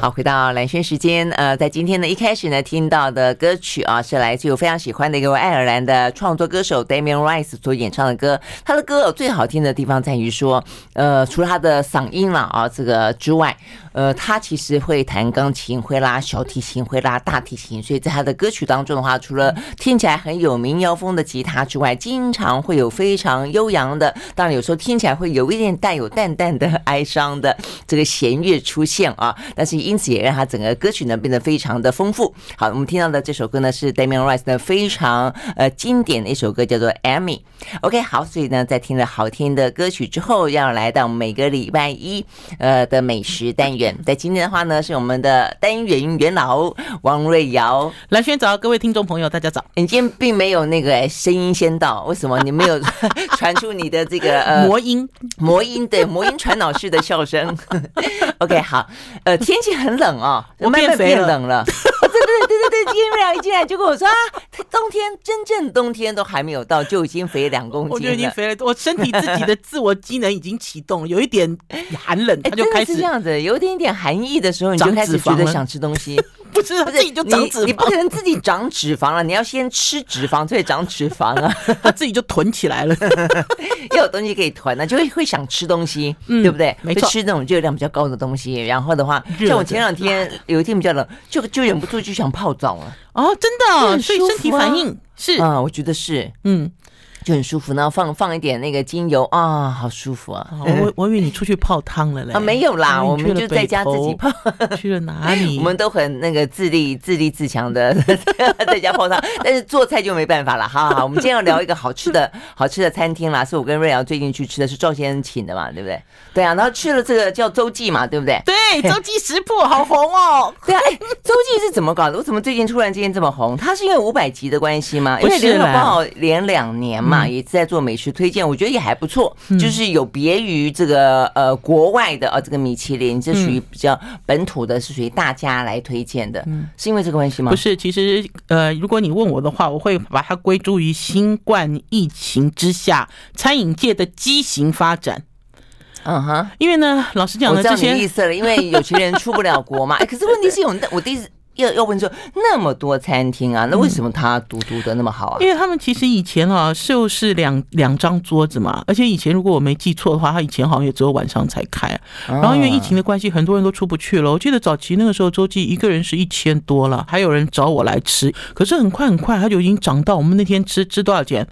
好，回到蓝轩时间，呃，在今天呢，一开始呢，听到的歌曲啊，是来自我非常喜欢的一个爱尔兰的创作歌手 Damien Rice 所演唱的歌。他的歌最好听的地方在于说，呃，除了他的嗓音了啊，这个之外。呃，他其实会弹钢琴，会拉小提琴，会拉大提琴，所以在他的歌曲当中的话，除了听起来很有民谣风的吉他之外，经常会有非常悠扬的，当然有时候听起来会有一点带有淡淡的哀伤的这个弦乐出现啊，但是因此也让他整个歌曲呢变得非常的丰富。好，我们听到的这首歌呢是 Damien Rice 的非常呃经典的一首歌，叫做 Amy。OK，好，所以呢在听了好听的歌曲之后，要来到每个礼拜一呃的美食单元。在今天的话呢，是我们的单元元老王瑞瑶。蓝轩早，各位听众朋友，大家早。你今天并没有那个声音先到，为什么你没有传出你的这个呃魔音？魔音对，魔音传导式的笑声。OK，好，呃，天气很冷哦，我慢慢变冷了。对对对对对，今天一进来就跟我说啊，冬天真正冬天都还没有到，就已经肥两公斤了。我觉得已经肥了，我身体自己的自我机能已经启动，有一点寒冷，它就开始是这样子，有一点点寒意的时候，你就开始觉得想吃东西。不是自己就长脂肪，你不可能自己长脂肪了，你要先吃脂肪，所以长脂肪啊，它自己就囤起来了，又有东西可以囤了，就会会想吃东西，对不对？没错，吃那种热量比较高的东西，然后的话，像我前两天 有一天比较冷，就就忍不住就想泡澡了。哦，真的，所以身体反应是。啊，我觉得是，嗯。就很舒服，然后放放一点那个精油啊，好舒服啊！我我以为你出去泡汤了嘞 啊，没有啦，我们就在家自己泡。去了哪里？我们都很那个自立自立自强的，在家泡汤。但是做菜就没办法了。好好好，我们今天要聊一个好吃的好吃的餐厅啦，是我跟瑞瑶最近去吃的，是赵先生请的嘛，对不对？对啊，然后去了这个叫周记嘛，对不对？对，周记食铺好红哦。对啊，哎，周记是怎么搞的？为什么最近突然之间这么红？它是因为五百集的关系吗？因为联合报连两年嘛。也是在做美食推荐，我觉得也还不错，就是有别于这个呃国外的啊这个米其林，这属于比较本土的，是属于大家来推荐的，是因为这个关系吗？不是，其实呃，如果你问我的话，我会把它归诸于新冠疫情之下餐饮界的畸形发展。嗯哼，因为呢，老实讲呢，我知道你意思了，因为有钱人出不了国嘛。哎，可是问题是有，我第一次。要要问说那么多餐厅啊，那为什么他独独的那么好啊？因为他们其实以前啊，就是两两张桌子嘛，而且以前如果我没记错的话，他以前好像也只有晚上才开。然后因为疫情的关系，很多人都出不去了。我记得早期那个时候，周记一个人是一千多了，还有人找我来吃。可是很快很快，他就已经涨到我们那天吃吃多少钱？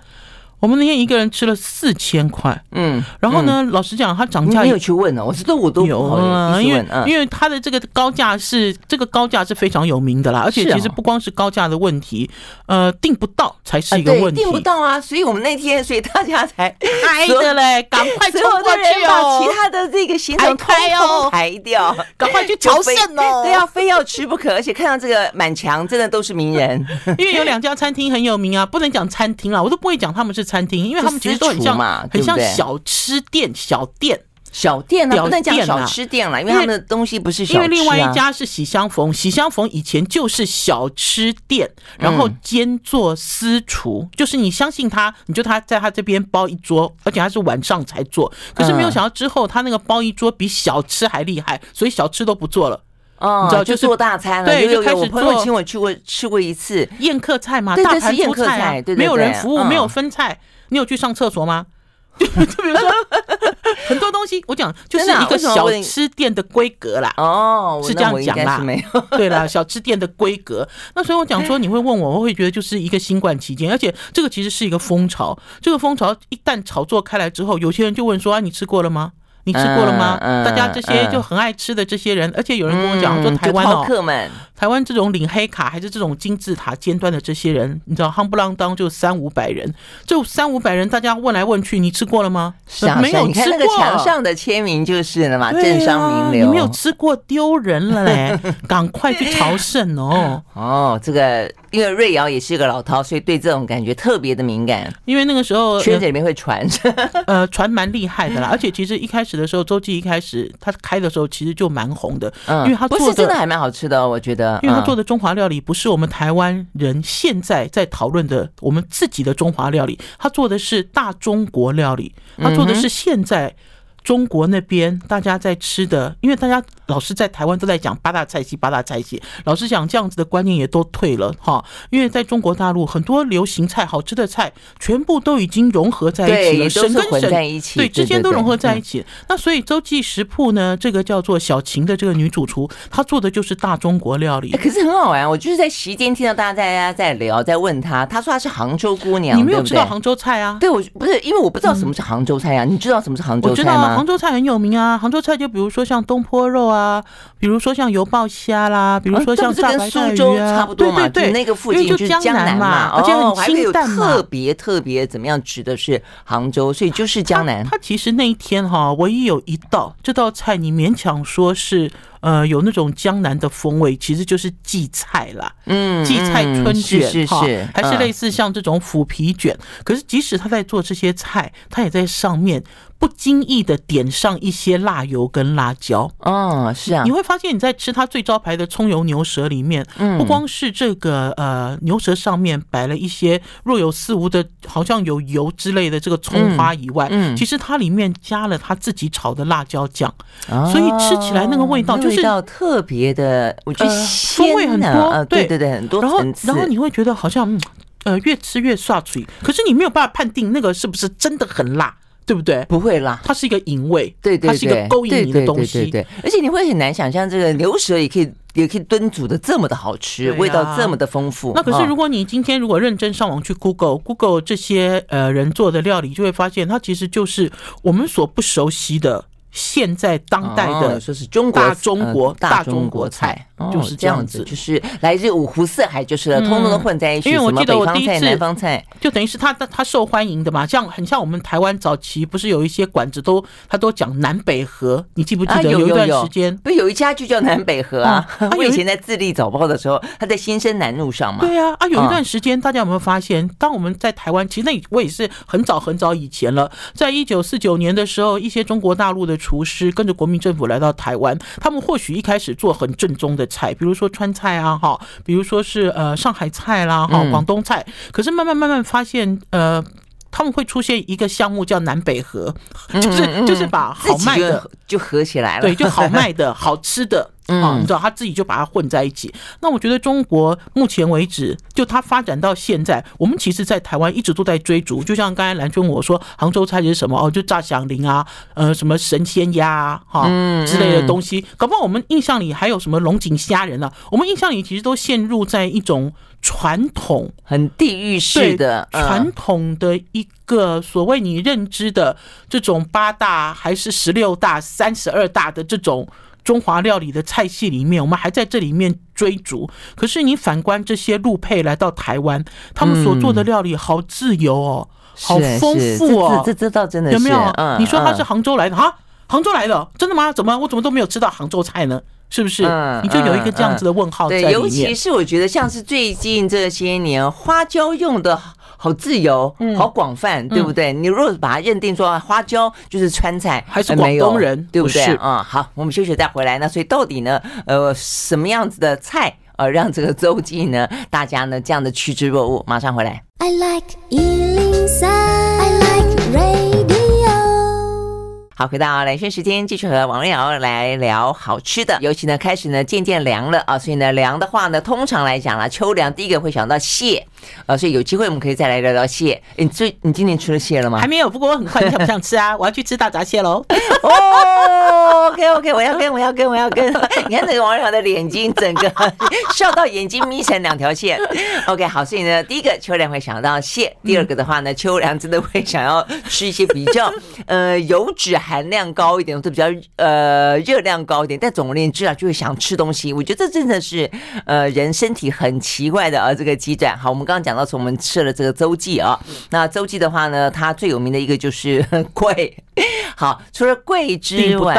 我们那天一个人吃了四千块，嗯，然后呢，老实讲，它涨价没有去问呢，我知道我都有啊，因为因为它的这个高价是这个高价是非常有名的啦，而且其实不光是高价的问题，呃，订不到才是一个问题，订不到啊，所以我们那天所以大家才挨着嘞，赶快冲过去哦，其他的这个行程开哦。排掉，赶快去朝圣哦，对啊，非要吃不可，而且看到这个满墙真的都是名人，因为有两家餐厅很有名啊，不能讲餐厅啊，我都不会讲他们是。餐厅，因为他们其实都很像，很像小吃店、小店、小店啊，不能讲小吃店了，因为他们的东西不是小吃。因为另外一家是喜相逢，喜相逢以前就是小吃店，然后兼做私厨，就是你相信他，你就他在他这边包一桌，而且他是晚上才做。可是没有想到之后，他那个包一桌比小吃还厉害，所以小吃都不做了。哦，你知道就做大餐了，对，就开始朋友请我去过吃过一次宴客菜嘛，大盘宴客菜，没有人服务，没有分菜。你有去上厕所吗？就比如说 很多东西，我讲就是一个小吃店的规格啦。哦，是这样讲啦。没有，对啦，小吃店的规格。那所以我讲说，你会问我，我会觉得就是一个新冠期间，而且这个其实是一个风潮。这个风潮一旦炒作开来之后，有些人就问说：“啊，你吃过了吗？”你吃过了吗？大家这些就很爱吃的这些人，而且有人跟我讲说，台湾哦，台湾这种领黑卡还是这种金字塔尖端的这些人，你知道，夯不啷当就三五百人，就三五百人，大家问来问去，你吃过了吗？没有，你看那个墙上的签名就是了嘛，政商名流，你没有吃过丢人了嘞，赶快去朝圣哦。哦，这个。因为瑞瑶也是一个老饕，所以对这种感觉特别的敏感。因为那个时候圈子里面会传，呃，传蛮厉害的啦。而且其实一开始的时候，周记一开始他开的时候，其实就蛮红的。嗯，因为他做的不是真的还蛮好吃的哦，我觉得。因为他做的中华料理不是我们台湾人现在在讨论的我们自己的中华料理，他做的是大中国料理，他做的是现在。中国那边大家在吃的，因为大家老是在台湾都在讲八大菜系，八大菜系，老实讲这样子的观念也都退了哈。因为在中国大陆很多流行菜、好吃的菜，全部都已经融合在一起了，省跟省在一起，对，之间都融合在一起。那所以洲际食铺呢，这个叫做小晴的这个女主厨，她做的就是大中国料理。可是很好玩，我就是在席间听到大家在家在聊，在问她，她说她是杭州姑娘，你没有吃到杭州菜啊？对，我不是因为我不知道什么是杭州菜啊，你知道什么是杭州菜吗？杭州菜很有名啊，杭州菜就比如说像东坡肉啊，比如说像油爆虾啦，比如说像炸白菜鱼啊，差不多嘛，对对对，那个附近就是江南嘛，而且很清淡嘛，特别特别怎么样指的是杭州，所以就是江南。它其实那一天哈，唯一有一道这道菜，你勉强说是。呃，有那种江南的风味，其实就是荠菜啦，嗯，荠菜春卷哈，是是是，还是类似像这种腐皮卷。可是即使他在做这些菜，他也在上面。不经意的点上一些辣油跟辣椒，哦，是啊，你会发现你在吃他最招牌的葱油牛舌里面，不光是这个呃牛舌上面摆了一些若有似无的，好像有油之类的这个葱花以外，其实它里面加了他自己炒的辣椒酱，所以吃起来那个味道就是特别的，我觉得风味很多，对对对，很多层次，然后你会觉得好像呃越吃越刷嘴，可是你没有办法判定那个是不是真的很辣。对不对？不会啦，它是一个引味，对对，它是一个勾引你的东西，对，而且你会很难想象这个牛舌也可以也可以炖煮的这么的好吃，味道这么的丰富。那可是如果你今天如果认真上网去 Google Google 这些呃人做的料理，就会发现它其实就是我们所不熟悉的。现在当代的中国大中国大中国菜，就是这样子，就是来自五湖四海，就是通通的混在一起。因为我记得我第一次南方菜，就等于是他他受欢迎的嘛，像很像我们台湾早期不是有一些馆子都他都讲南北河，你记不记得有一段时间？不有一家就叫南北河啊？我以前在自立早报的时候，他在新生南路上嘛。对啊，啊有一段时间，大家有没有发现？当我们在台湾，其实那我也是很早很早以前了，在一九四九年的时候，一些中国大陆的。厨师跟着国民政府来到台湾，他们或许一开始做很正宗的菜，比如说川菜啊，哈，比如说是呃上海菜啦，哈，广东菜。可是慢慢慢慢发现，呃，他们会出现一个项目叫南北合，就是就是把好卖的就合起来了，对，就好卖的 好吃的。嗯，你知道他自己就把它混在一起。那我觉得中国目前为止，就它发展到现在，我们其实，在台湾一直都在追逐。就像刚才兰萱我说，杭州菜是什么？哦，就炸响铃啊，呃，什么神仙鸭啊，哈之类的东西。搞不好我们印象里还有什么龙井虾仁啊？我们印象里其实都陷入在一种传统、很地域式的传统的一个所谓你认知的这种八大还是十六大、三十二大的这种。中华料理的菜系里面，我们还在这里面追逐。可是你反观这些陆配来到台湾，他们所做的料理好自由哦，好丰富哦。这这倒真的是有没有？你说他是杭州来的哈？杭州来的真的吗？怎么我怎么都没有吃到杭州菜呢？是不是？你就有一个这样子的问号在里面。对，尤其是我觉得像是最近这些年花椒用的。好自由，好广泛，嗯、对不对？你如果把它认定说花椒就是川菜，还是广东人，对不对？啊，好，我们休息再回来那。所以到底呢，呃，什么样子的菜，呃，让这个周记呢，大家呢这样的趋之若鹜？马上回来。I like 好，回到蓝轩时间，继续和王瑞瑶来聊好吃的。尤其呢，开始呢渐渐凉了啊，所以呢凉的话呢，通常来讲啦，秋凉第一个会想到蟹啊，所以有机会我们可以再来聊聊蟹。你最你今年吃了蟹了吗？还没有，不过我很快。你想不想吃啊？我要去吃大闸蟹喽！哦，OK OK，我要跟，我要跟，我要跟。你看那个王瑞瑶的眼睛，整个 笑到眼睛眯成两条线。OK，好，所以呢，第一个秋凉会想到蟹，第二个的话呢，秋凉真的会想要吃一些比较 呃油脂。含量高一点，或者比较呃热量高一点，但总而言之啊，就会想吃东西。我觉得这真的是呃人身体很奇怪的啊这个机转。好，我们刚刚讲到从我们吃了这个周记啊，那周记的话呢，它最有名的一个就是桂。好，除了桂之外，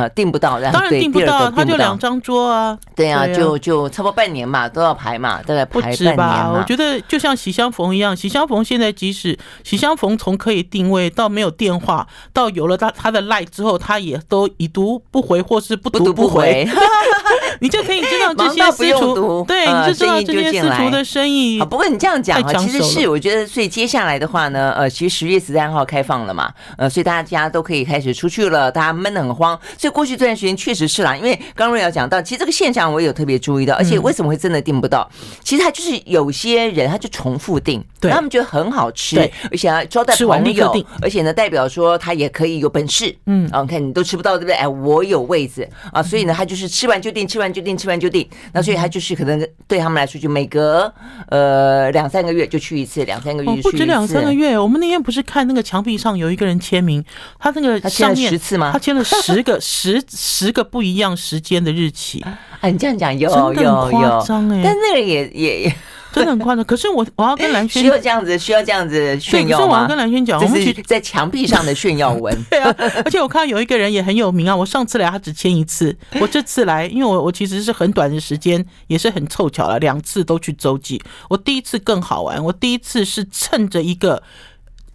呃订不到，当然订不到，他就两张桌啊。对啊，就就差不多半年嘛，都要排嘛，大概排半年吧。我觉得就像喜相逢一样，喜相逢现在即使喜相逢从可以定位到没有电话，到有了他他的赖之后，他也都已读不回或是不读不回。你就可以知道这些私厨，对，你就知道这些私厨的生意。不过你这样讲啊，其实是我觉得，所以接下来的话呢，呃，其实十月十三号开放了嘛，呃，所以大家都可以开始出去了，大家闷得很慌。所以过去这段时间确实是啦，因为刚刚瑞瑶讲到，其实这个现象我也有特别注意到，而且为什么会真的订不到？其实他就是有些人他就重复订，对，他们觉得很好吃，而且要招待朋友，而且呢代表说他也可以有本事，嗯，啊，看你都吃不到对不对？哎，我有位子啊，所以呢他就是吃完就订，吃完就订，吃完就订。那所以他就是可能对他们来说，就每隔呃两三个月就去一次，两三个月就去一次。不止两三个月，我们那天不是看那个墙壁上有一个人签名，他那个上面签了十次吗？他签了十个 十十个不一样时间的日期。啊，你这样讲有有有夸张哎，但那个也也也。真的很夸张，可是我我要跟蓝轩需要这样子，需要这样子炫耀吗？可是我要跟蓝轩讲，我们去在墙壁上的炫耀文。对啊，而且我看到有一个人也很有名啊。我上次来他只签一次，我这次来，因为我我其实是很短的时间，也是很凑巧了，两次都去周记。我第一次更好玩，我第一次是趁着一个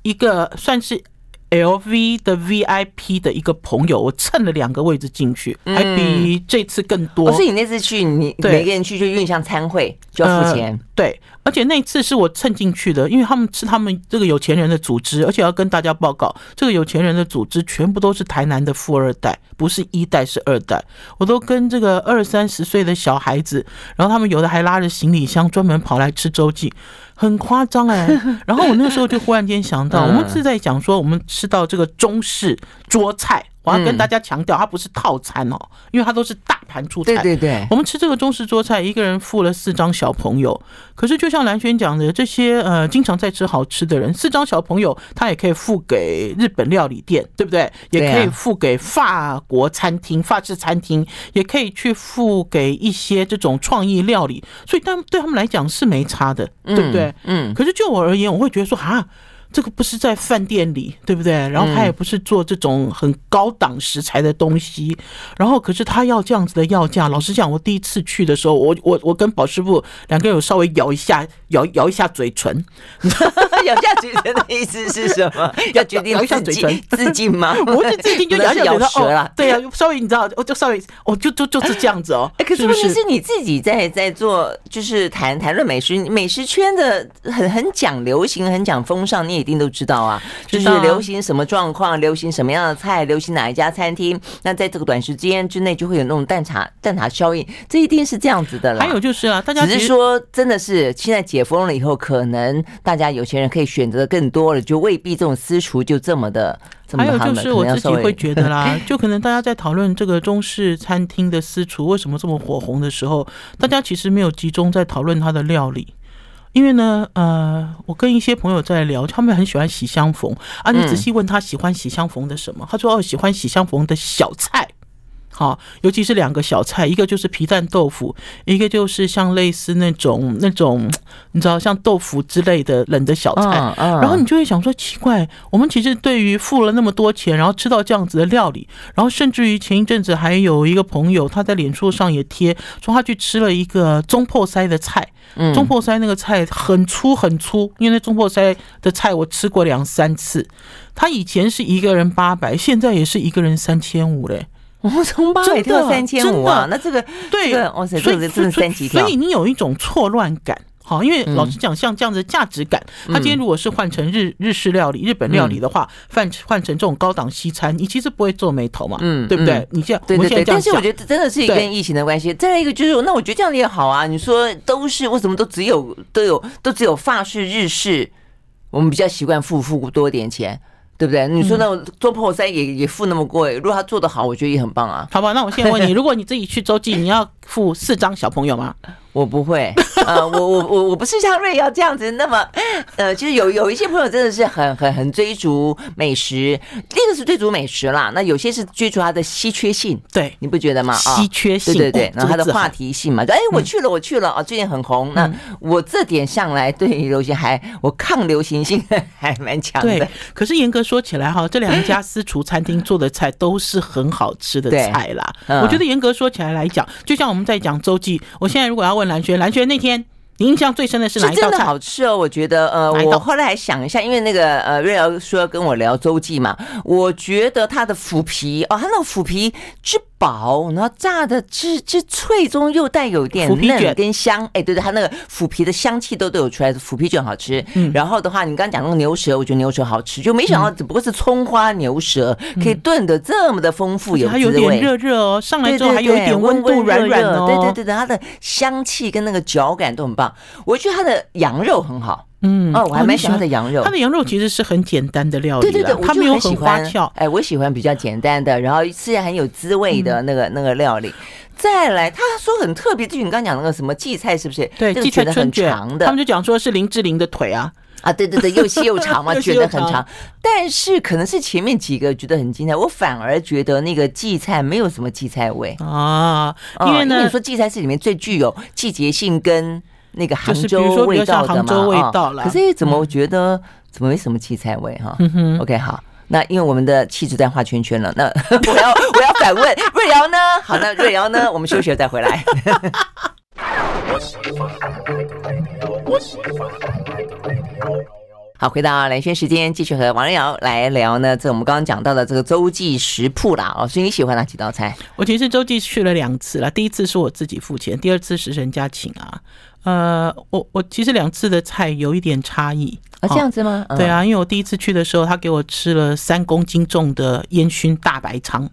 一个算是。LV 的 VIP 的一个朋友，我蹭了两个位置进去，还比这次更多。可是你那次去，你每个人去就有点像参会，就要付钱。对，而且那次是我蹭进去的，因为他们是他们这个有钱人的组织，而且要跟大家报告，这个有钱人的组织全部都是台南的富二代，不是一代是二代。我都跟这个二三十岁的小孩子，然后他们有的还拉着行李箱专门跑来吃周记。很夸张哎，然后我那个时候就忽然间想到，我们是在讲说，我们吃到这个中式桌菜。我要跟大家强调，它不是套餐哦，因为它都是大盘出菜。对对对，我们吃这个中式桌菜，一个人付了四张小朋友。可是就像蓝轩讲的，这些呃经常在吃好吃的人，四张小朋友他也可以付给日本料理店，对不对？也可以付给法国餐厅、法式餐厅，也可以去付给一些这种创意料理。所以，但对他们来讲是没差的，对不对？嗯。可是就我而言，我会觉得说啊。这个不是在饭店里，对不对？然后他也不是做这种很高档食材的东西，然后可是他要这样子的要价。老实讲，我第一次去的时候，我我我跟宝师傅两个人有稍微咬一下，咬咬一下嘴唇。咬一下嘴唇的意思是什么？要决定咬一下嘴唇自尽吗？不是自尽，就咬一下 咬舌了。对呀，稍微你知道，我就稍微，哦就就就是这样子哦。可是问题是你自己在在做，就是谈谈论美食，美食圈的很很讲流行，很讲风尚，你也。一定都知道啊，就是流行什么状况，流行什么样的菜，流行哪一家餐厅，那在这个短时间之内就会有那种蛋挞蛋挞效应，这一定是这样子的啦。还有就是啊，大家只是说，真的是现在解封了以后，可能大家有钱人可以选择的更多了，就未必这种私厨就这么的。还有就是我自己会觉得啦，就可能大家在讨论这个中式餐厅的私厨为什么这么火红的时候，大家其实没有集中在讨论它的料理。因为呢，呃，我跟一些朋友在聊，他们很喜欢喜相逢啊。你仔细问他喜欢喜相逢的什么，他说哦，喜欢喜相逢的小菜。好，尤其是两个小菜，一个就是皮蛋豆腐，一个就是像类似那种那种，你知道像豆腐之类的冷的小菜。然后你就会想说，奇怪，我们其实对于付了那么多钱，然后吃到这样子的料理，然后甚至于前一阵子还有一个朋友他在脸书上也贴说他去吃了一个中破塞的菜。中破塞那个菜很粗很粗，因为那中破塞的菜我吃过两三次，他以前是一个人八百，现在也是一个人三千五嘞。我从八百跳三千五啊，那这个对，哇塞，这个真的三级跳。所以你有一种错乱感，好，因为老实讲，像这样子的价值感，他今天如果是换成日日式料理、日本料理的话，换换成这种高档西餐，你其实不会皱眉头嘛，嗯，对不对？你这样，对对对。但是我觉得真的是跟疫情的关系。再来一个就是，那我觉得这样也好啊。你说都是为什么都只有都有都只有法式、日式，我们比较习惯付付多点钱。对不对？你说那种中破三也也付那么贵，如果他做得好，我觉得也很棒啊。好吧，那我现在问你，如果你自己去洲际，你要付四张小朋友吗？我不会，呃，我我我我不是像瑞瑶这样子那么，呃，就是有有一些朋友真的是很很很追逐美食，第一个是追逐美食啦，那有些是追逐它的稀缺性，对，你不觉得吗？稀缺性，对对对，然后它的话题性嘛，哎，我去了，我去了啊，最近很红。那我这点向来对于流行还我抗流行性还蛮强的。对，可是严格说起来哈，这两家私厨餐厅做的菜都是很好吃的菜啦。我觉得严格说起来来讲，就像我们在讲周记，我现在如果要问。蓝轩，蓝轩那天你印象最深的是哪一道菜？真的好吃哦，我觉得。呃，我后来还想一下，因为那个呃瑞瑶说要跟我聊周记嘛，我觉得他的腐皮哦，他那个腐皮之薄，然后炸的之之脆中又带有点嫩跟香，哎，对对，它那个腐皮的香气都都有出来，腐皮卷好吃。嗯，然后的话，你刚刚讲那个牛舌，我觉得牛舌好吃，就没想到只不过是葱花牛舌，可以炖的这么的丰富有滋味，还有点热热哦，上来之后还有一点温度软软哦，对对对对，它的香气跟那个嚼感都很棒。我觉得它的羊肉很好。嗯哦，我还蛮喜欢它的羊肉。他的羊肉其实是很简单的料理，对对对，它没有很花俏。哎，我喜欢比较简单的，然后吃起来很有滋味的那个那个料理。再来，他说很特别，就是你刚刚讲那个什么荠菜，是不是？对，荠菜春卷的，他们就讲说是林志玲的腿啊啊，对对对，又细又长嘛，觉得很长。但是可能是前面几个觉得很精彩，我反而觉得那个荠菜没有什么荠菜味啊，因为呢，你说荠菜是里面最具有季节性跟。那个杭州味道的嘛，可是怎么我觉得怎么没什么荠菜味哈？OK，好，那因为我们的气质在画圈圈了，那 我要我要反问瑞瑶呢？好，那瑞瑶呢？我们休息了再回来。好，回到蓝轩时间，继续和王瑞瑶来聊呢。这我们刚刚讲到的这个洲际食谱啦，哦，所以你喜欢哪几道菜？我其实洲际去了两次了，第一次是我自己付钱，第二次是人家请啊。呃，我我其实两次的菜有一点差异啊，这样子吗？对啊，因为我第一次去的时候，他给我吃了三公斤重的烟熏大白肠，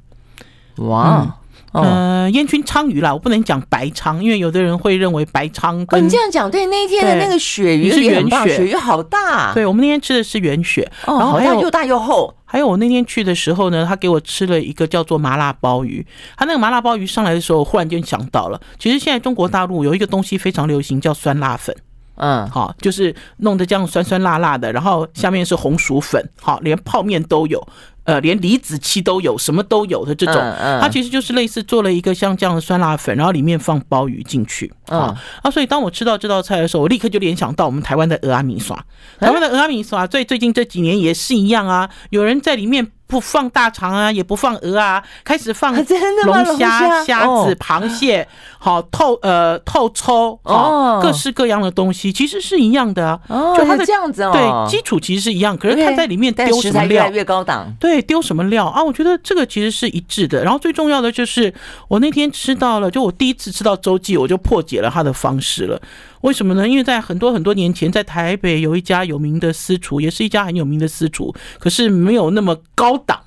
哇，呃，烟熏鲳鱼啦，我不能讲白鲳，因为有的人会认为白鲳跟。你这样讲，对，那一天的那个鳕鱼是原血，鳕鱼好大，对，我们那天吃的是原血，然后还有又大又厚。还有我那天去的时候呢，他给我吃了一个叫做麻辣鲍鱼。他那个麻辣鲍鱼上来的时候，我忽然间想到了，其实现在中国大陆有一个东西非常流行，叫酸辣粉。嗯，好，就是弄得这样酸酸辣辣的，然后下面是红薯粉，好，连泡面都有。呃，连李子柒都有，什么都有的这种，它其实就是类似做了一个像这样的酸辣粉，然后里面放鲍鱼进去啊啊！所以当我吃到这道菜的时候，我立刻就联想到我们台湾的鹅阿米刷。台湾的鹅阿米刷最最近这几年也是一样啊，有人在里面。不放大肠啊，也不放鹅啊，开始放龙虾、虾子、螃蟹，好透呃透抽哦，各式各样的东西，其实是一样的啊。就它的这样子哦，对，基础其实是一样，可是它在里面丢什么料，越越高档。对，丢什么料啊？我觉得这个其实是一致的。然后最重要的就是，我那天吃到了，就我第一次吃到周记，我就破解了它的方式了。为什么呢？因为在很多很多年前，在台北有一家有名的私厨，也是一家很有名的私厨，可是没有那么高档。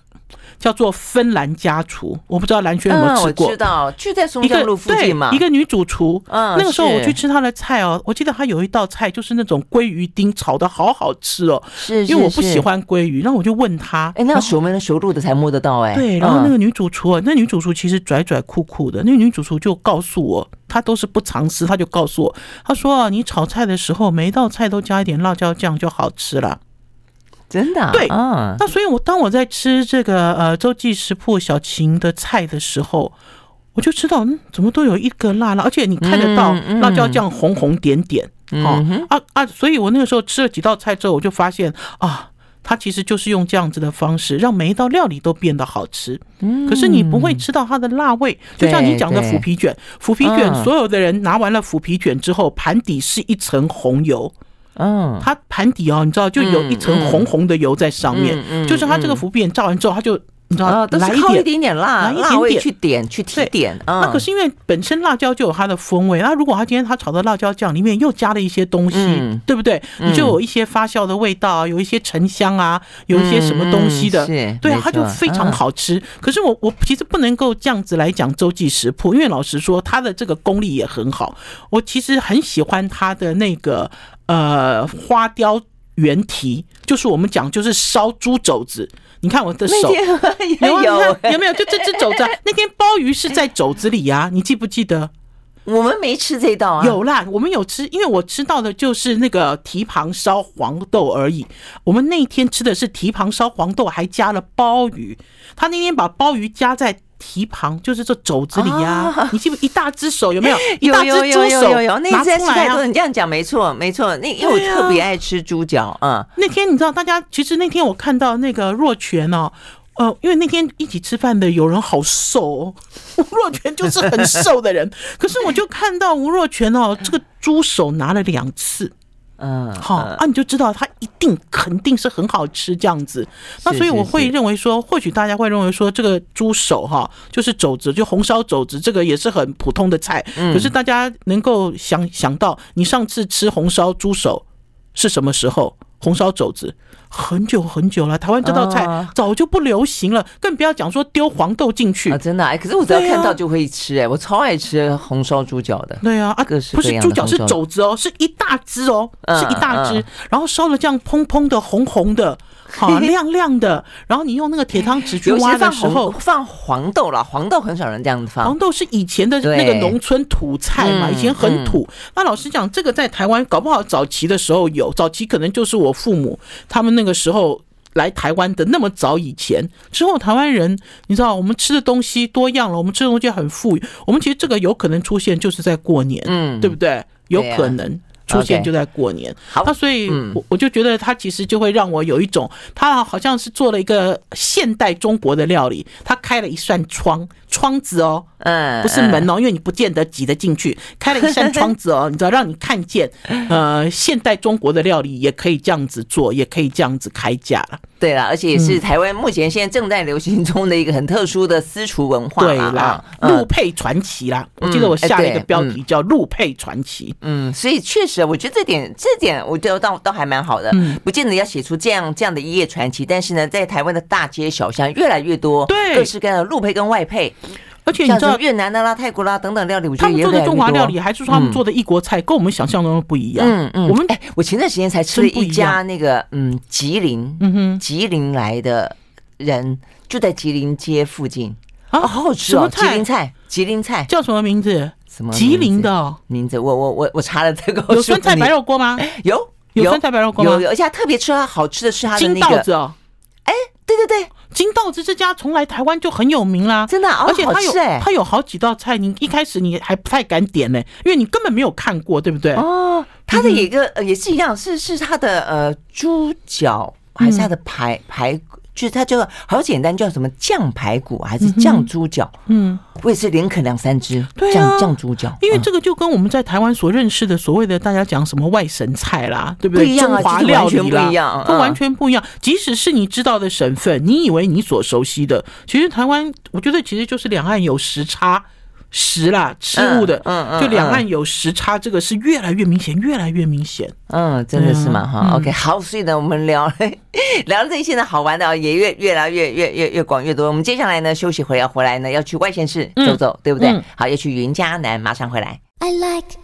叫做芬兰家厨，我不知道蓝轩有没有吃过。我知道，就在松江路附近嘛。一个女主厨，嗯，那个时候我去吃她的菜哦，我记得她有一道菜就是那种鲑鱼丁炒的好好吃哦。是，因为我不喜欢鲑鱼，然后我就问她，哎，那要熟门熟路的才摸得到哎。对，然后那个女主厨啊，那女主厨其实拽拽酷酷的，那个女主厨就告诉我，她都是不藏私，她就告诉我，她说啊，你炒菜的时候每一道菜都加一点辣椒酱就好吃了。真的、啊、对，嗯，那所以，我当我在吃这个呃周记食铺小琴的菜的时候，我就知道，嗯，怎么都有一个辣辣，而且你看得到辣椒酱红红点点，哦、嗯嗯、啊啊，所以我那个时候吃了几道菜之后，我就发现啊，它其实就是用这样子的方式，让每一道料理都变得好吃。嗯，可是你不会吃到它的辣味，就像你讲的腐皮卷，腐皮卷，所有的人拿完了腐皮卷之后，盘底是一层红油。嗯，它盘底哦，你知道，就有一层红红的油在上面，就是它这个腐皮卷炸完之后，它就你知道，来一点点辣，来一点点去点去提点。那可是因为本身辣椒就有它的风味，那如果他今天他炒的辣椒酱里面又加了一些东西，对不对？你就有一些发酵的味道，有一些沉香啊，有一些什么东西的，对，它就非常好吃。可是我我其实不能够这样子来讲周记食谱，因为老实说，它的这个功力也很好。我其实很喜欢它的那个。呃，花雕原蹄就是我们讲，就是烧猪肘子。你看我的手，有有 有没有？就这只肘子，那天鲍鱼是在肘子里呀，你记不记得？我们没吃这道啊。有啦，我们有吃，因为我吃到的就是那个蹄膀烧黄豆而已。我们那天吃的是蹄膀烧黄豆，还加了鲍鱼。他那天把鲍鱼加在。蹄旁就是这肘子里呀、啊，你记不？一大只手有没有？一大只猪手，有有有有有，那次吃太多，你这样讲没错没错。那因为我特别爱吃猪脚啊。那天你知道，大家其实那天我看到那个若泉哦，呃，因为那天一起吃饭的有人好瘦，哦，吴 若泉就是很瘦的人，可是我就看到吴若泉哦，这个猪手拿了两次。嗯，好啊，你就知道它一定肯定是很好吃这样子。那所以我会认为说，或许大家会认为说，这个猪手哈，就是肘子，就红烧肘子，这个也是很普通的菜。可是大家能够想想到，你上次吃红烧猪手是什么时候？红烧肘子。很久很久了，台湾这道菜早就不流行了，更不要讲说丢黄豆进去啊！真的哎，可是我只要看到就会吃哎，我超爱吃红烧猪脚的。对啊，啊，不是猪脚是肘子哦，是一大只哦，是一大只，然后烧了这样蓬蓬的红红的。好亮亮的，然后你用那个铁汤匙去挖的时候，放黄豆了。黄豆很少人这样子放。黄豆是以前的那个农村土菜嘛，以前很土。那老实讲，这个在台湾搞不好早期的时候有，早期可能就是我父母他们那个时候来台湾的那么早以前。之后台湾人，你知道我们吃的东西多样了，我们吃的东西很富裕。我们其实这个有可能出现就是在过年，嗯，对不对？有可能。出现就在过年，好，那所以我我就觉得他其实就会让我有一种，他好像是做了一个现代中国的料理，他开了一扇窗窗子哦，嗯，不是门哦，因为你不见得挤得进去，开了一扇窗子哦，你知道让你看见，呃，现代中国的料理也可以这样子做，也可以这样子开价了。对了，而且也是台湾目前现在正在流行中的一个很特殊的私厨文化。对啦，陆配传奇啦，我记得我下了一个标题叫陆配传奇。嗯，所以确实。我觉得这点这点，我觉得倒倒还蛮好的，不见得要写出这样这样的一页传奇，但是呢，在台湾的大街小巷越来越多，对，各式各样的陆配跟外配，而且你知道越南的啦、泰国啦等等料理，我觉得他们做的中华料理，还是说他们做的异国菜，跟我们想象中的不一样。嗯嗯，我们哎，我前段时间才吃了一家那个嗯吉林，嗯哼，吉林来的人就在吉林街附近啊，好好吃哦，吉林菜，吉林菜叫什么名字？什么吉林的名字？我我我我查了这个，有酸菜白肉锅吗？有有酸菜白肉锅吗？有有，而且特别吃它好吃的是它的金稻子哦。哎，对对对，金稻子这家从来台湾就很有名啦，真的，而且它有它有好几道菜，你一开始你还不太敢点呢，因为你根本没有看过，对不对？哦，它的一个也是一样，是是它的呃猪脚还是它的排排？就是它这个好简单，叫什么酱排骨还是酱猪脚？嗯，我也是连啃两三只。对啊，酱猪脚，因为这个就跟我们在台湾所认识的所谓的大家讲什么外省菜啦，对不对？不一样啊，中华料理啦，不一样，它完全不一样。即使是你知道的省份，你以为你所熟悉的，其实台湾，我觉得其实就是两岸有时差。食啦，吃物的，嗯嗯，就两岸有时差，这个是越来越明显，越来越明显。嗯，真的是嘛哈。OK，好，所以呢，我们聊 聊了这些呢，好玩的也越越来越越越越广越多。我们接下来呢，休息回要回来呢，要去外县市走走，对不对？好，要去云嘉南，马上回来。I like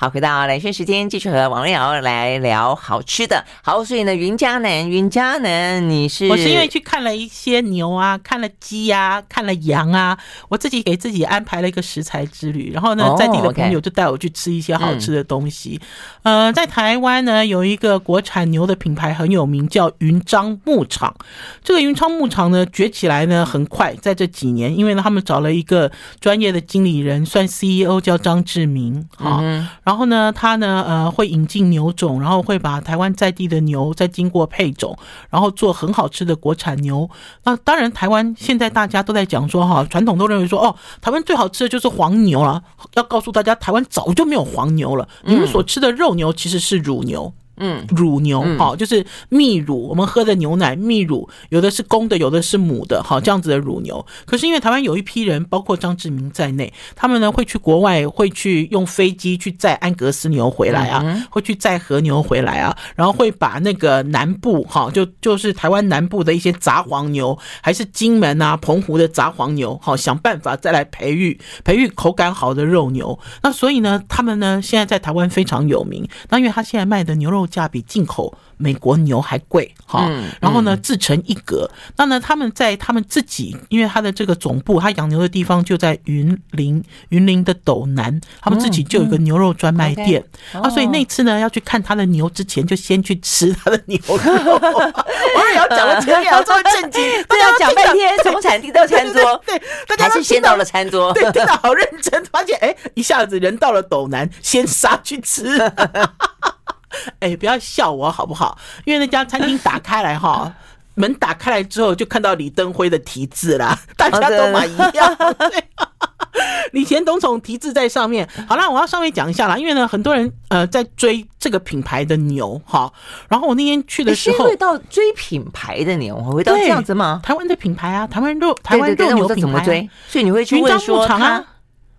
好，回到兰萱时间，继续和王瑞瑶来聊好吃的。好，所以呢，云嘉南，云嘉南，你是？我是因为去看了一些牛啊，看了鸡呀、啊，看了羊啊，我自己给自己安排了一个食材之旅。然后呢，在地的朋友就带我去吃一些好吃的东西。呃，在台湾呢，有一个国产牛的品牌很有名，叫云樟牧场。这个云章牧场呢，崛起来呢很快，在这几年，因为呢，他们找了一个专业的经理人，算 CEO，叫张志明啊。然后呢，它呢，呃，会引进牛种，然后会把台湾在地的牛再经过配种，然后做很好吃的国产牛。那当然，台湾现在大家都在讲说，哈，传统都认为说，哦，台湾最好吃的就是黄牛了。要告诉大家，台湾早就没有黄牛了，你们所吃的肉牛其实是乳牛。乳牛好，就是泌乳，我们喝的牛奶泌乳，有的是公的，有的是母的，好，这样子的乳牛。可是因为台湾有一批人，包括张志明在内，他们呢会去国外，会去用飞机去载安格斯牛回来啊，会去载和牛回来啊，然后会把那个南部哈，就就是台湾南部的一些杂黄牛，还是金门啊、澎湖的杂黄牛，好，想办法再来培育培育口感好的肉牛。那所以呢，他们呢现在在台湾非常有名。那因为他现在卖的牛肉。价比进口美国牛还贵哈，然后呢自成一格。那呢他们在他们自己，因为他的这个总部，他养牛的地方就在云林，云林的斗南，他们自己就有一个牛肉专卖店啊。所以那次呢要去看他的牛之前，就先去吃他的牛肉。我也要讲了前面要这么震惊，对，要讲半天从产地到餐桌，对，大家是先到了餐桌，对，听到好认真，发现哎，一下子人到了斗南，先杀去吃。哎，不要笑我好不好？因为那家餐厅打开来哈，门打开来之后就看到李登辉的题字啦，大家都买一样。李前总统题字在上面。好啦，我要稍微讲一下啦，因为呢，很多人呃在追这个品牌的牛哈。然后我那天去的时候，会到追品牌的牛，会到这样子吗？台湾的品牌啊，台湾肉，台湾肉牛品牌，所以你会去问说他，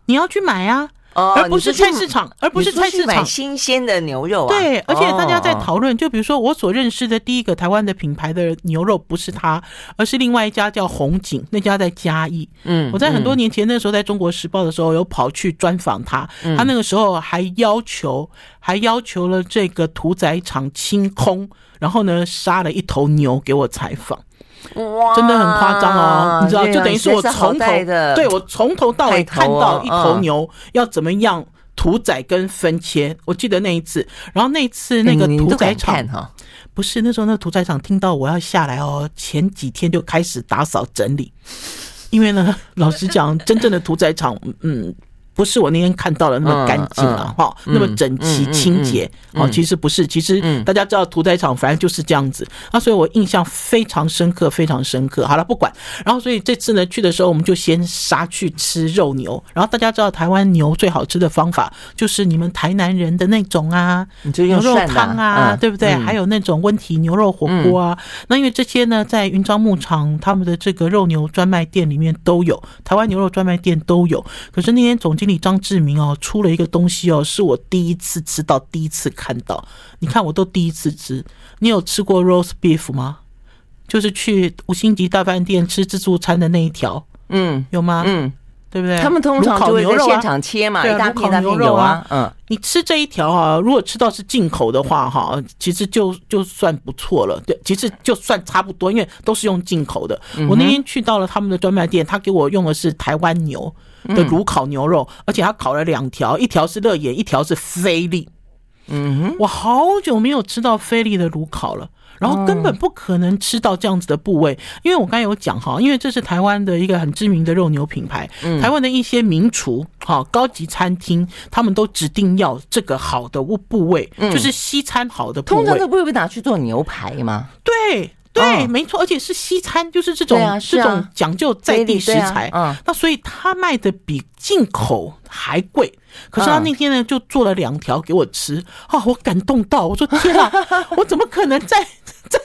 你要去买啊。而不是菜市场，而不是菜市场买新鲜的牛肉啊。对，而且大家在讨论，就比如说我所认识的第一个台湾的品牌的牛肉不是它，而是另外一家叫红景，那家在嘉义。嗯，我在很多年前那时候在中国时报的时候有跑去专访他，他那个时候还要求还要求了这个屠宰场清空，然后呢杀了一头牛给我采访。哇，真的很夸张哦！你知道，就等于是我从头对我从头到尾看到一头牛要怎么样屠宰跟分切。我记得那一次，然后那一次那个屠宰场哈，不是那时候那个屠宰场听到我要下来哦，前几天就开始打扫整理，因为呢，老实讲，真正的屠宰场，嗯。不是我那天看到的那么干净了哈，那么整齐清洁哦，其实不是，其实大家知道屠宰场反正就是这样子啊，所以我印象非常深刻，非常深刻。好了，不管，然后所以这次呢去的时候，我们就先杀去吃肉牛，然后大家知道台湾牛最好吃的方法就是你们台南人的那种啊，牛肉汤啊，对不对？还有那种温体牛肉火锅啊，那因为这些呢在云漳牧场他们的这个肉牛专卖店里面都有，台湾牛肉专卖店都有，可是那天总经理张志明哦，出了一个东西哦，是我第一次吃到，第一次看到。你看，我都第一次吃。你有吃过 roast beef 吗？就是去五星级大饭店吃自助餐的那一条，嗯，有吗？嗯。对不对？他们通常就会在现场切嘛，一大片大片牛肉啊。嗯，你吃这一条啊，如果吃到是进口的话，哈，其实就就算不错了。对，其实就算差不多，因为都是用进口的。我那天去到了他们的专卖店，他给我用的是台湾牛的炉烤牛肉，而且他烤了两条，一条是乐眼，一条是菲力。嗯哼，我好久没有吃到菲力的炉烤了。然后根本不可能吃到这样子的部位，因为我刚才有讲哈，因为这是台湾的一个很知名的肉牛品牌，台湾的一些名厨哈，高级餐厅他们都指定要这个好的部位，就是西餐好的部位。通常都不会被拿去做牛排吗？对对，没错，而且是西餐，就是这种这种讲究在地食材。嗯，那所以他卖的比进口还贵。可是他那天呢，就做了两条给我吃啊，我感动到我说天啊，我怎么可能在？在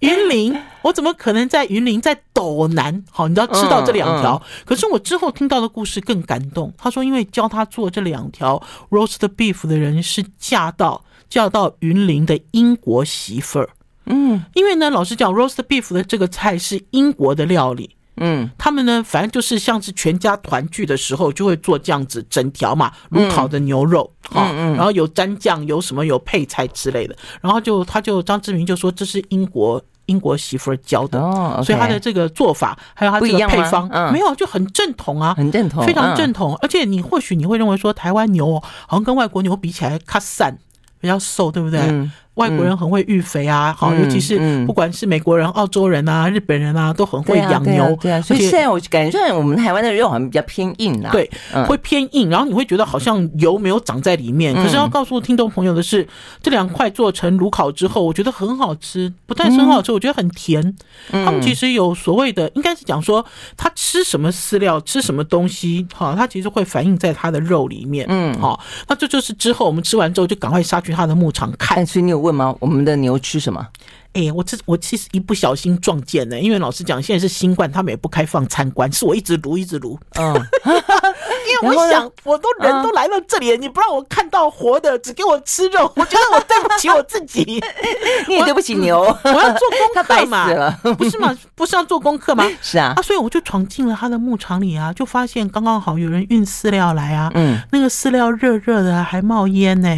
云林，我怎么可能在云林，在斗南？好，你知道吃到这两条。可是我之后听到的故事更感动。他说，因为教他做这两条 roast beef 的人是嫁到嫁到云林的英国媳妇儿。嗯，因为呢，老实讲，roast beef 的这个菜是英国的料理。嗯，他们呢，反正就是像是全家团聚的时候，就会做这样子整条嘛，卤烤的牛肉，好，然后有蘸酱，有什么有配菜之类的，然后就他就张志明就说这是英国英国媳妇儿教的，所以他的这个做法还有他这个配方，没有就很正统啊，很正统，非常正统。而且你或许你会认为说台湾牛好像跟外国牛比起来，卡散比较瘦，对不对？外国人很会育肥啊，好，尤其是不管是美国人、澳洲人啊、日本人啊，都很会养牛。对啊，所以现在我感觉我们台湾的肉好像比较偏硬啊。对，会偏硬，然后你会觉得好像油没有长在里面。可是要告诉听众朋友的是，这两块做成炉烤之后，我觉得很好吃，不但是很好吃，我觉得很甜。他们其实有所谓的，应该是讲说他吃什么饲料，吃什么东西，哈，他其实会反映在他的肉里面。嗯，好，那这就是之后我们吃完之后就赶快杀去他的牧场看。所以你有。问吗？我们的牛吃什么？哎，我这我其实一不小心撞见了，因为老实讲，现在是新冠，他们也不开放参观，是我一直撸一直撸。嗯，因为我想，我都人都来到这里，你不让我看到活的，只给我吃肉，我觉得我对不起我自己，你也对不起牛。我要做功课嘛，不是吗？不是要做功课吗？是啊，啊，所以我就闯进了他的牧场里啊，就发现刚刚好有人运饲料来啊，嗯，那个饲料热热的还冒烟呢。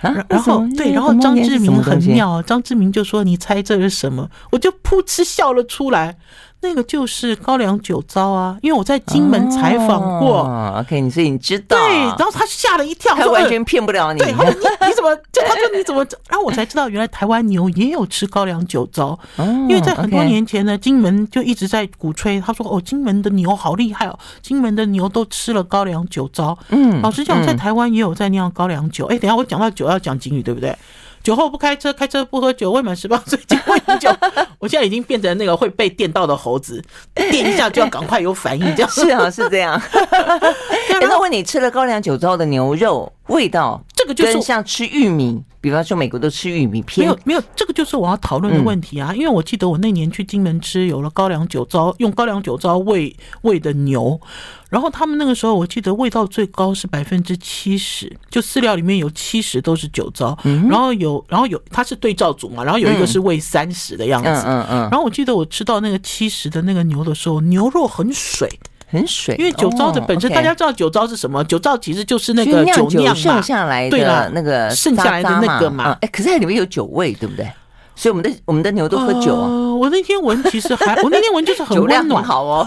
然然后对，然后张志明很妙，张志明就说：“你猜这是什么？”我就噗嗤笑了出来。那个就是高粱酒糟啊，因为我在金门采访过。哦、OK，你所以你知道。对，然后他吓了一跳，他完全骗不了你。对，他说你你怎么？就他说你怎么？然后我才知道，原来台湾牛也有吃高粱酒糟。哦、因为在很多年前呢，金门就一直在鼓吹，他说哦，金门的牛好厉害哦，金门的牛都吃了高粱酒糟。嗯，老实讲，在台湾也有在酿高粱酒。哎、嗯，等下我讲到酒要讲警语，对不对？酒后不开车，开车不喝酒，未满十八 岁禁不饮酒。我现在已经变成那个会被电到的猴子，电一下就要赶快有反应，这样 是啊，是这样。那问你吃了高粱酒之后的牛肉味道，这个就是像吃玉米。比方说，美国都吃玉米片，没有没有，这个就是我要讨论的问题啊！因为我记得我那年去金门吃，有了高粱酒糟，用高粱酒糟喂喂的牛，然后他们那个时候我记得味道最高是百分之七十，就饲料里面有七十都是酒糟，然后有然后有它是对照组嘛，然后有一个是喂三十的样子，嗯嗯，然后我记得我吃到那个七十的那个牛的时候，牛肉很水。很水，因为酒糟的本身，大家知道酒糟是什么？酒糟其实就是那个酒酿剩下来的那个剩下来的那个嘛。哎，可是它里面有酒味，对不对？所以我们的我们的牛都喝酒啊。我那天闻其实还，我那天闻就是很温暖，好哦。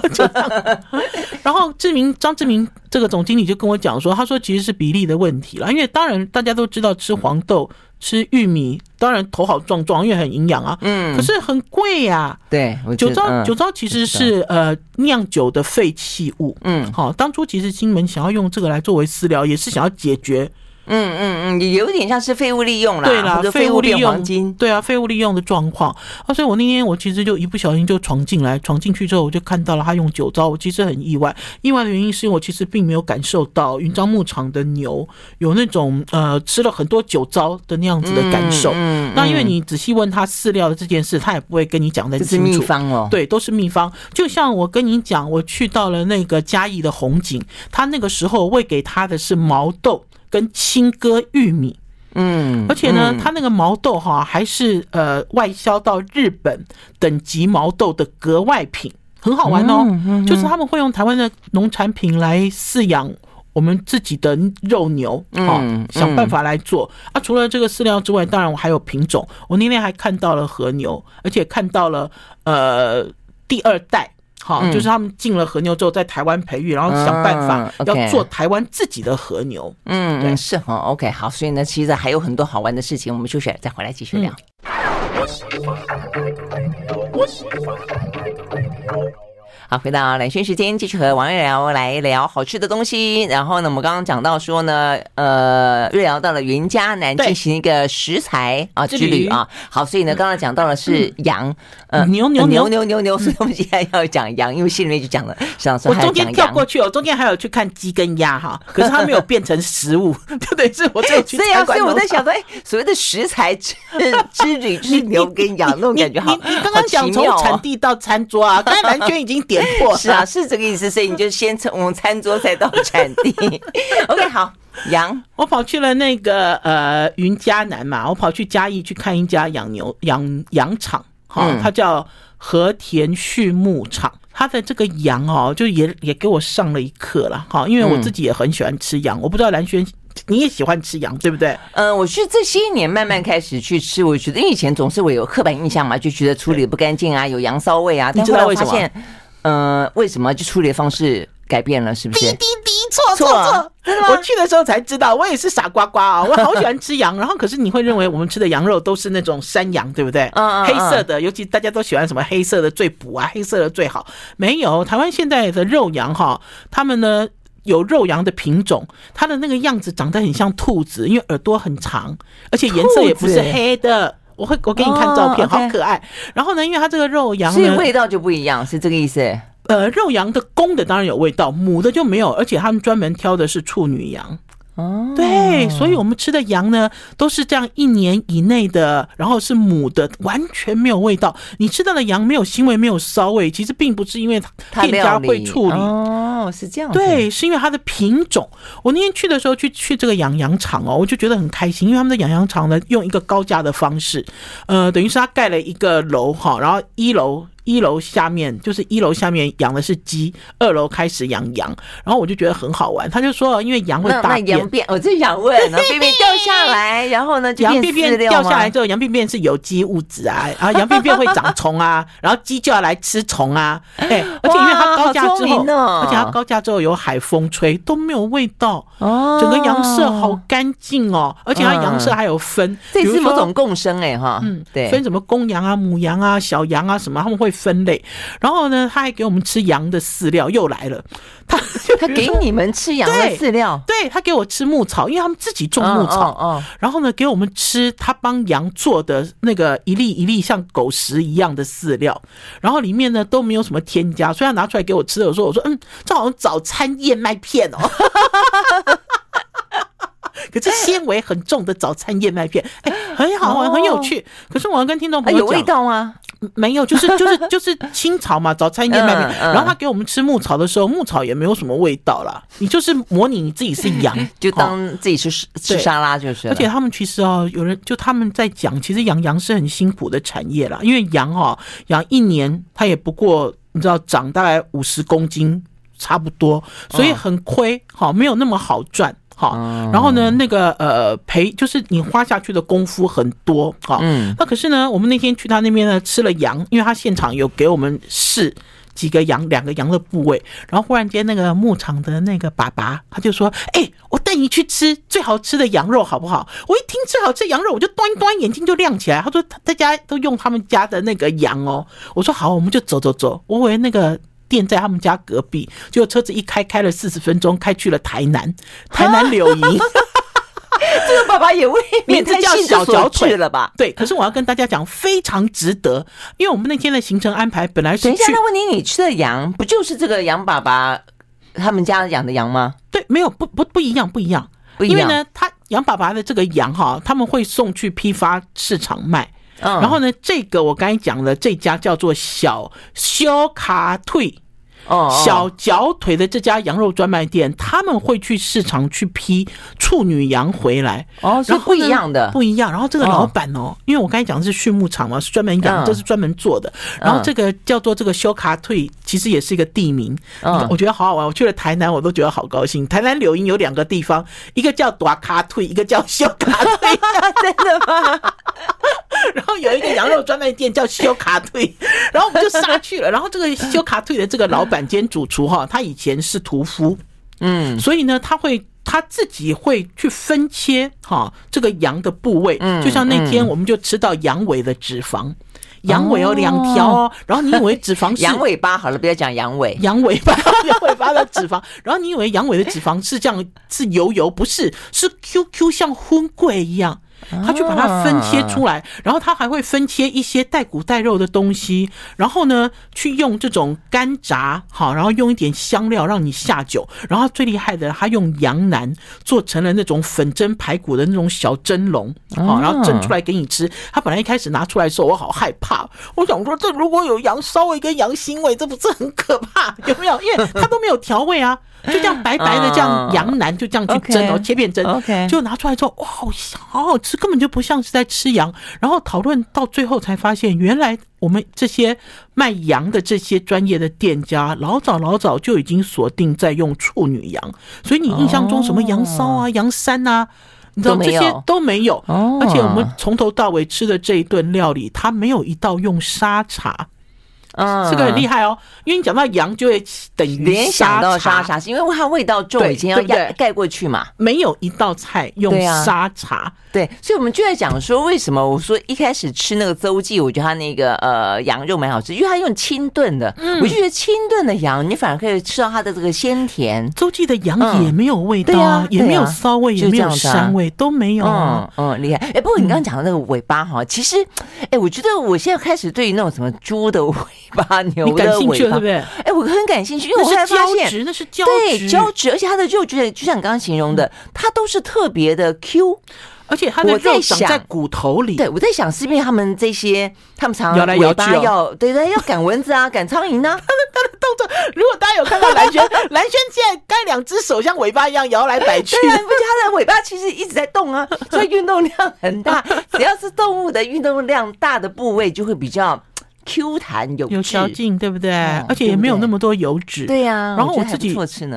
然后志明张志明这个总经理就跟我讲说，他说其实是比例的问题了，因为当然大家都知道吃黄豆。吃玉米当然头好壮壮，因为很营养啊。嗯，可是很贵呀、啊。对，酒糟酒糟其实是呃酿酒的废弃物。嗯，好，当初其实金门想要用这个来作为饲料，也是想要解决。嗯嗯嗯，嗯有点像是废物利用啦，对啦，废物利用黄金，对啊，废物利用的状况啊，所以我那天我其实就一不小心就闯进来，闯进去之后我就看到了他用酒糟，我其实很意外，意外的原因是因为我其实并没有感受到云樟牧场的牛有那种呃吃了很多酒糟的那样子的感受。嗯，嗯，那因为你仔细问他饲料的这件事，他也不会跟你讲得很清楚。是秘方哦，对，都是秘方。就像我跟你讲，我去到了那个嘉义的红景，他那个时候喂给他的是毛豆。跟青稞玉米，嗯，而且呢，它那个毛豆哈还是呃外销到日本等级毛豆的格外品，很好玩哦。就是他们会用台湾的农产品来饲养我们自己的肉牛，嗯，想办法来做啊。除了这个饲料之外，当然我还有品种。我那天还看到了和牛，而且看到了呃第二代。好，就是他们进了和牛之后，在台湾培育，然后想办法要做台湾自己的和牛。嗯，对，是哈。OK，好，所以呢，其实还有很多好玩的事情，我们休息再回来继续聊。好，回到蓝轩时间，继续和王月瑶来聊好吃的东西。然后呢，我们刚刚讲到说呢，呃，瑞瑶到了云嘉南进行一个食材啊之旅啊。好，所以呢，刚刚讲到的是羊，呃，牛牛牛牛牛牛，所以我们现在要讲羊，因为心里面就讲了，想说我中间跳过去哦，中间还有去看鸡跟鸭哈，可是它没有变成食物，就等于是我这去。对啊，所以我在想说，哎，所谓的食材之之旅是牛跟羊那种感觉，好，你刚刚讲从产地到餐桌啊，刚才兰萱已经点。是啊，是这个意思，所以你就先从餐桌再到产地。OK，好，羊，我跑去了那个呃云嘉南嘛，我跑去嘉义去看一家养牛养羊场，哈，它叫和田畜牧场。它的这个羊哦，就也也给我上了一课了，哈，因为我自己也很喜欢吃羊，我不知道蓝轩你也喜欢吃羊对不对？嗯，我是这些年慢慢开始去吃，我觉得因为以前总是我有刻板印象嘛，就觉得处理不干净啊，有羊骚味啊，你知道为什么？呃，为什么就处理的方式改变了？是不是？滴滴滴，错错错！我去的时候才知道，我也是傻瓜瓜啊！我好喜欢吃羊，然后可是你会认为我们吃的羊肉都是那种山羊，对不对？嗯，黑色的，尤其大家都喜欢什么黑色的最补啊，黑色的最好。没有，台湾现在的肉羊哈，他们呢有肉羊的品种，它的那个样子长得很像兔子，因为耳朵很长，而且颜色也不是黑的。我会，我给你看照片，好可爱。然后呢，因为它这个肉羊，所以味道就不一样，是这个意思。呃，肉羊的公的当然有味道，母的就没有，而且他们专门挑的是处女羊。哦，对，所以我们吃的羊呢，都是这样一年以内的，然后是母的，完全没有味道。你吃到的羊没有腥味，没有骚味，其实并不是因为店家会处理哦，是这样。对，是因为它的品种。我那天去的时候去去这个养羊场哦，我就觉得很开心，因为他们的养羊场呢，用一个高价的方式，呃，等于是他盖了一个楼哈，然后一楼。一楼下面就是一楼下面养的是鸡，二楼开始养羊，然后我就觉得很好玩。他就说，因为羊会大便，我就想问，便便掉下来，然后呢，羊便便掉下来之后，羊便便是有机物质啊，然后羊便便会长虫啊，然后鸡就要来吃虫啊，哎，而且因为它高架之后，而且它高架之后有海风吹都没有味道哦，整个羊舍好干净哦，而且它羊舍还有分，这是某种共生哎哈，嗯，对，分什么公羊啊、母羊啊、小羊啊什么，他们会分类。然后呢，他还给我们吃羊的饲料，又来了。他他给你们吃羊的饲料，对，他给我吃牧草，因为他们自己种牧草。哦，然后呢，给我们吃他帮羊做的那个一粒一粒像狗食一样的饲料，然后里面呢都没有什么添加，所以他拿出来给我吃的时候，我说：“嗯，这好像早餐燕麦片哦。”可是纤维很重的早餐燕麦片，哎，很好玩，很有趣。可是我要跟听众朋友讲，有味道吗？没有，就是就是 就是青草嘛，早餐燕麦片。然后他给我们吃牧草的时候，牧草也没有什么味道啦。你就是模拟你自己是羊，就当自己吃吃沙拉就是。而且他们其实哦，有人就他们在讲，其实养羊是很辛苦的产业啦，因为羊哦，养一年它也不过你知道长大概五十公斤差不多，所以很亏，好没有那么好赚。好，然后呢，那个呃赔就是你花下去的功夫很多，好，嗯，那可是呢，我们那天去他那边呢吃了羊，因为他现场有给我们试几个羊，两个羊的部位，然后忽然间那个牧场的那个爸爸他就说，哎，我带你去吃最好吃的羊肉好不好？我一听最好吃羊肉，我就端一端眼睛就亮起来。他说大家都用他们家的那个羊哦，我说好，我们就走走走，我以为那个。店在他们家隔壁，结果车子一开，开了四十分钟，开去了台南，台南柳营。这个爸爸也未免太小脚腿了吧？对，可是我要跟大家讲，非常值得，因为我们那天的行程安排本来是……等一下，那问你，你吃的羊不就是这个羊爸爸他们家养的羊吗？对，没有，不不不一样，不一样，不一样。因为呢，他羊爸爸的这个羊哈，他们会送去批发市场卖。嗯，然后呢，这个我刚才讲的这家叫做小修卡退。哦，小脚腿的这家羊肉专卖店，他们会去市场去批处女羊回来。哦，是不一样的，不一样。然后这个老板哦，因为我刚才讲的是畜牧场嘛，是专门养，这是专门做的。然后这个叫做这个修卡退，其实也是一个地名。嗯，我觉得好好玩。我去了台南，我都觉得好高兴。台南柳营有两个地方，一个叫大卡退，一个叫修卡退。真的吗？专卖店叫修卡退，然后我们就杀去了。然后这个修卡退的这个老板。兼主厨哈，他以前是屠夫，嗯，所以呢，他会他自己会去分切哈这个羊的部位，嗯，就像那天我们就吃到羊尾的脂肪，羊尾有两条哦，然后你以为脂肪是 羊尾巴好了，不要讲羊尾，羊尾巴，羊尾巴的脂肪，然后你以为羊尾的脂肪是这样是油油，不是，是 Q Q 像荤桂一样。他去把它分切出来，然后他还会分切一些带骨带肉的东西，然后呢，去用这种干炸，好，然后用一点香料让你下酒，然后最厉害的，他用羊腩做成了那种粉蒸排骨的那种小蒸笼，好，然后蒸出来给你吃。他本来一开始拿出来的时候，我好害怕，我想说这如果有羊骚味跟羊腥味，这不是很可怕？有没有？因为他都没有调味啊。就这样白白的，这样羊腩就这样去蒸哦，切片蒸，就拿出来之后，哇，好香，好好吃，根本就不像是在吃羊。然后讨论到最后才发现，原来我们这些卖羊的这些专业的店家，老早老早就已经锁定在用处女羊。所以你印象中什么羊骚啊、羊膻啊，你知道这些都没有。而且我们从头到尾吃的这一顿料理，它没有一道用沙茶。嗯，这个很厉害哦，因为你讲到羊就会等于联想到沙茶，是因为它味道重，以前要盖盖过去嘛。没有一道菜用沙茶。对，所以我们就在讲说，为什么我说一开始吃那个邹记，我觉得它那个呃羊肉蛮好吃，因为它用清炖的，我就觉得清炖的羊，你反而可以吃到它的这个鲜甜。邹记的羊也没有味道，啊，也没有骚味，也没有膻味，都没有。嗯嗯，厉害。哎，不过你刚刚讲的那个尾巴哈，其实，哎，我觉得我现在开始对于那种什么猪的尾 巴、牛的尾巴，对不对？哎，我很感兴趣，因为我后来发现，那是胶质，对胶质，而且它的肉觉得就像你刚刚形容的，它都是特别的 Q。而且它的肉长在骨头里，对，我在想，是因为他们这些，他们常摇来摇去，要对对，要赶蚊子啊，赶苍蝇呢？他的他的动作，如果大家有看到蓝轩，蓝轩现在该两只手像尾巴一样摇来摆去，对啊，而且它的尾巴其实一直在动啊，所以运动量很大。只要是动物的运动量大的部位，就会比较 Q 弹有有嚼劲，对不对？而且也没有那么多油脂。对呀。然后我自己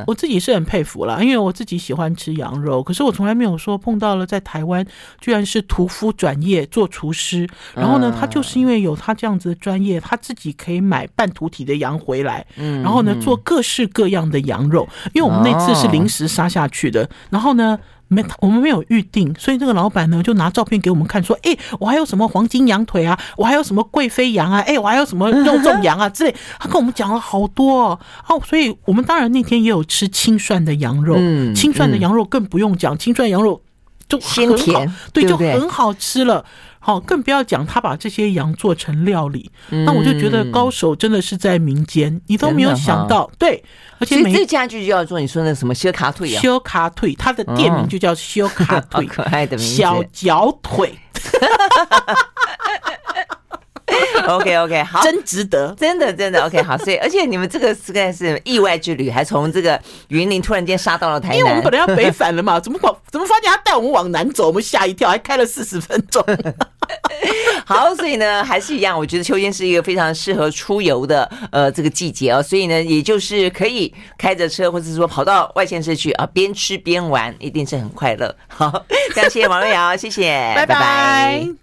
我自己是很佩服了，因为我自己喜欢吃羊肉，可是我从来没有说碰到了在台湾居然是屠夫转业做厨师。然后呢，他就是因为有他这样子的专业，他自己可以买半屠体的羊回来，然后呢做各式各样的羊肉。因为我们那次是临时杀下去的，然后呢。没，我们没有预定，所以这个老板呢就拿照片给我们看，说：“哎，我还有什么黄金羊腿啊，我还有什么贵妃羊啊，哎，我还有什么肉粽羊啊 之类。”他跟我们讲了好多哦，哦，所以我们当然那天也有吃清涮的羊肉，嗯，清涮的羊肉更不用讲，清涮羊肉就鲜甜，对，就很好吃了。好，更不要讲他把这些羊做成料理，那我就觉得高手真的是在民间，你都没有想到，对。而且每这家就叫做你说那什么修卡腿啊，修卡腿，它的店名就叫修卡腿，可爱的名字，小脚腿。OK OK，好，真值得，真的真的 OK 好。所以，而且你们这个实在是意外之旅，还从这个云林突然间杀到了台南，因为我们本来要北返了嘛，怎么搞？怎么发现他带我们往南走？我们吓一跳，还开了四十分钟。好，所以呢，还是一样，我觉得秋天是一个非常适合出游的呃这个季节哦。所以呢，也就是可以开着车，或者是说跑到外县市去啊，边吃边玩，一定是很快乐。好，感谢谢王瑞瑶，谢谢，拜拜。